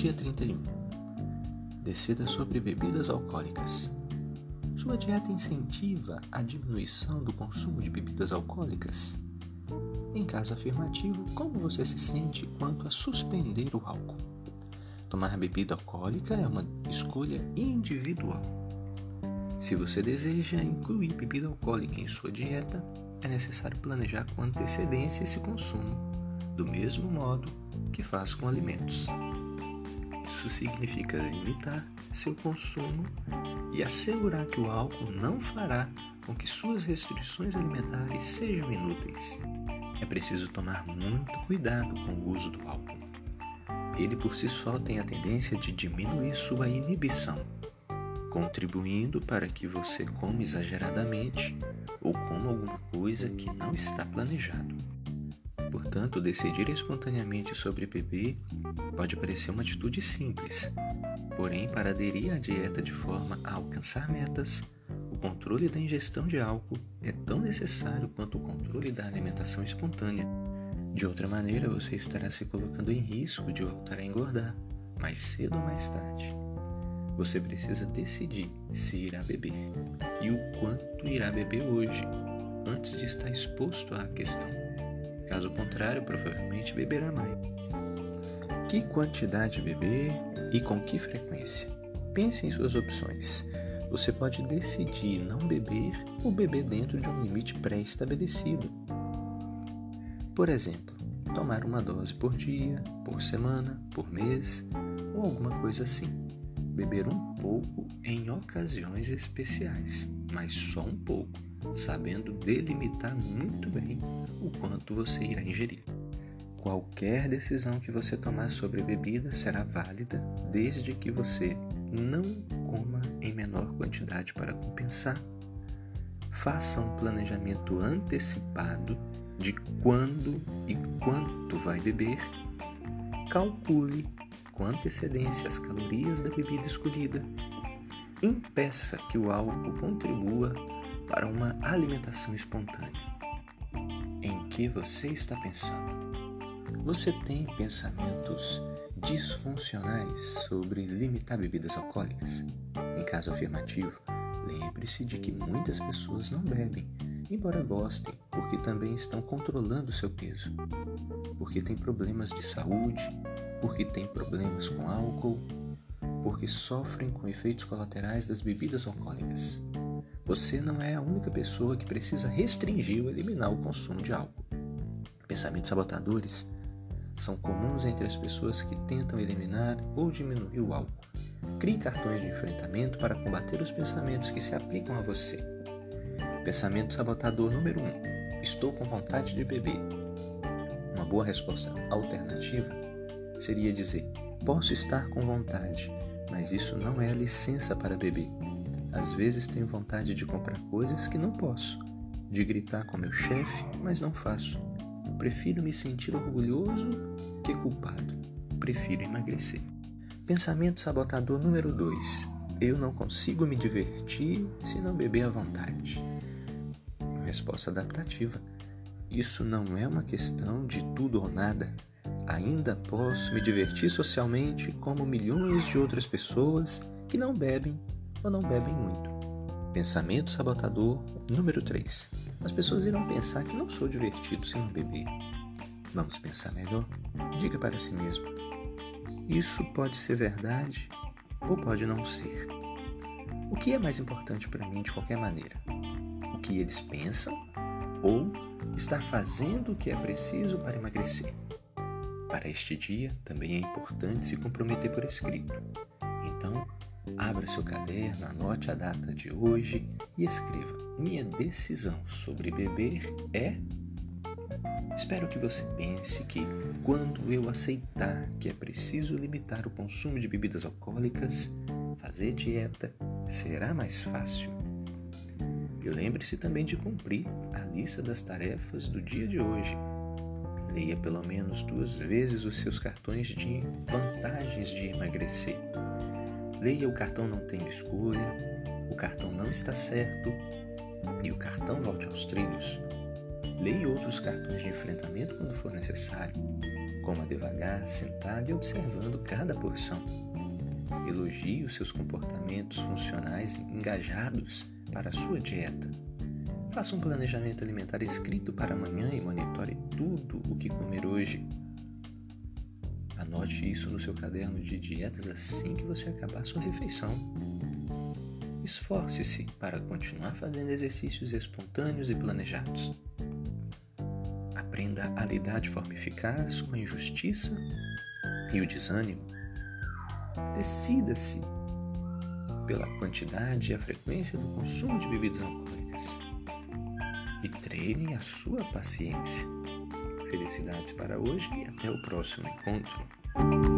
Dia 31. Decida sobre bebidas alcoólicas. Sua dieta incentiva a diminuição do consumo de bebidas alcoólicas? Em caso afirmativo, como você se sente quanto a suspender o álcool? Tomar bebida alcoólica é uma escolha individual. Se você deseja incluir bebida alcoólica em sua dieta, é necessário planejar com antecedência esse consumo, do mesmo modo que faz com alimentos. Isso significa limitar seu consumo e assegurar que o álcool não fará com que suas restrições alimentares sejam inúteis. É preciso tomar muito cuidado com o uso do álcool. Ele por si só tem a tendência de diminuir sua inibição, contribuindo para que você coma exageradamente ou coma alguma coisa que não está planejado. Portanto, decidir espontaneamente sobre beber pode parecer uma atitude simples, porém, para aderir à dieta de forma a alcançar metas, o controle da ingestão de álcool é tão necessário quanto o controle da alimentação espontânea. De outra maneira, você estará se colocando em risco de voltar a engordar, mais cedo ou mais tarde. Você precisa decidir se irá beber e o quanto irá beber hoje, antes de estar exposto à questão. Caso contrário, provavelmente beberá mais. Que quantidade beber e com que frequência? Pense em suas opções. Você pode decidir não beber ou beber dentro de um limite pré-estabelecido. Por exemplo, tomar uma dose por dia, por semana, por mês ou alguma coisa assim. Beber um pouco em ocasiões especiais, mas só um pouco sabendo delimitar muito bem o quanto você irá ingerir. Qualquer decisão que você tomar sobre bebida será válida desde que você não coma em menor quantidade para compensar. Faça um planejamento antecipado de quando e quanto vai beber. Calcule com antecedência as calorias da bebida escolhida. Impeça que o álcool contribua para uma alimentação espontânea. Em que você está pensando? Você tem pensamentos disfuncionais sobre limitar bebidas alcoólicas? Em caso afirmativo, lembre-se de que muitas pessoas não bebem, embora gostem, porque também estão controlando seu peso, porque têm problemas de saúde, porque têm problemas com álcool, porque sofrem com efeitos colaterais das bebidas alcoólicas. Você não é a única pessoa que precisa restringir ou eliminar o consumo de álcool. Pensamentos sabotadores são comuns entre as pessoas que tentam eliminar ou diminuir o álcool. Crie cartões de enfrentamento para combater os pensamentos que se aplicam a você. Pensamento sabotador número 1. Um, estou com vontade de beber. Uma boa resposta alternativa seria dizer: Posso estar com vontade, mas isso não é licença para beber. Às vezes tenho vontade de comprar coisas que não posso, de gritar com meu chefe, mas não faço. Prefiro me sentir orgulhoso que culpado. Prefiro emagrecer. Pensamento sabotador número 2. Eu não consigo me divertir se não beber à vontade. Resposta adaptativa. Isso não é uma questão de tudo ou nada. Ainda posso me divertir socialmente como milhões de outras pessoas que não bebem ou não bebem muito. Pensamento sabotador número 3. As pessoas irão pensar que não sou divertido se não beber. Vamos pensar melhor? Diga para si mesmo. Isso pode ser verdade ou pode não ser. O que é mais importante para mim de qualquer maneira? O que eles pensam ou estar fazendo o que é preciso para emagrecer? Para este dia, também é importante se comprometer por escrito. Então, Abra seu caderno, anote a data de hoje e escreva: Minha decisão sobre beber é. Espero que você pense que, quando eu aceitar que é preciso limitar o consumo de bebidas alcoólicas, fazer dieta será mais fácil. E lembre-se também de cumprir a lista das tarefas do dia de hoje. Leia pelo menos duas vezes os seus cartões de vantagens de emagrecer Leia o cartão não tem escolha, o cartão não está certo e o cartão volte aos trilhos. Leia outros cartões de enfrentamento quando for necessário. Coma devagar, sentado e observando cada porção. Elogie os seus comportamentos funcionais engajados para a sua dieta. Faça um planejamento alimentar escrito para amanhã e monitore tudo o que comer hoje. Anote isso no seu caderno de dietas assim que você acabar sua refeição. Esforce-se para continuar fazendo exercícios espontâneos e planejados. Aprenda a lidar de forma eficaz com a injustiça e o desânimo. Decida-se pela quantidade e a frequência do consumo de bebidas alcoólicas e treine a sua paciência. Felicidades para hoje e até o próximo encontro. Thank you.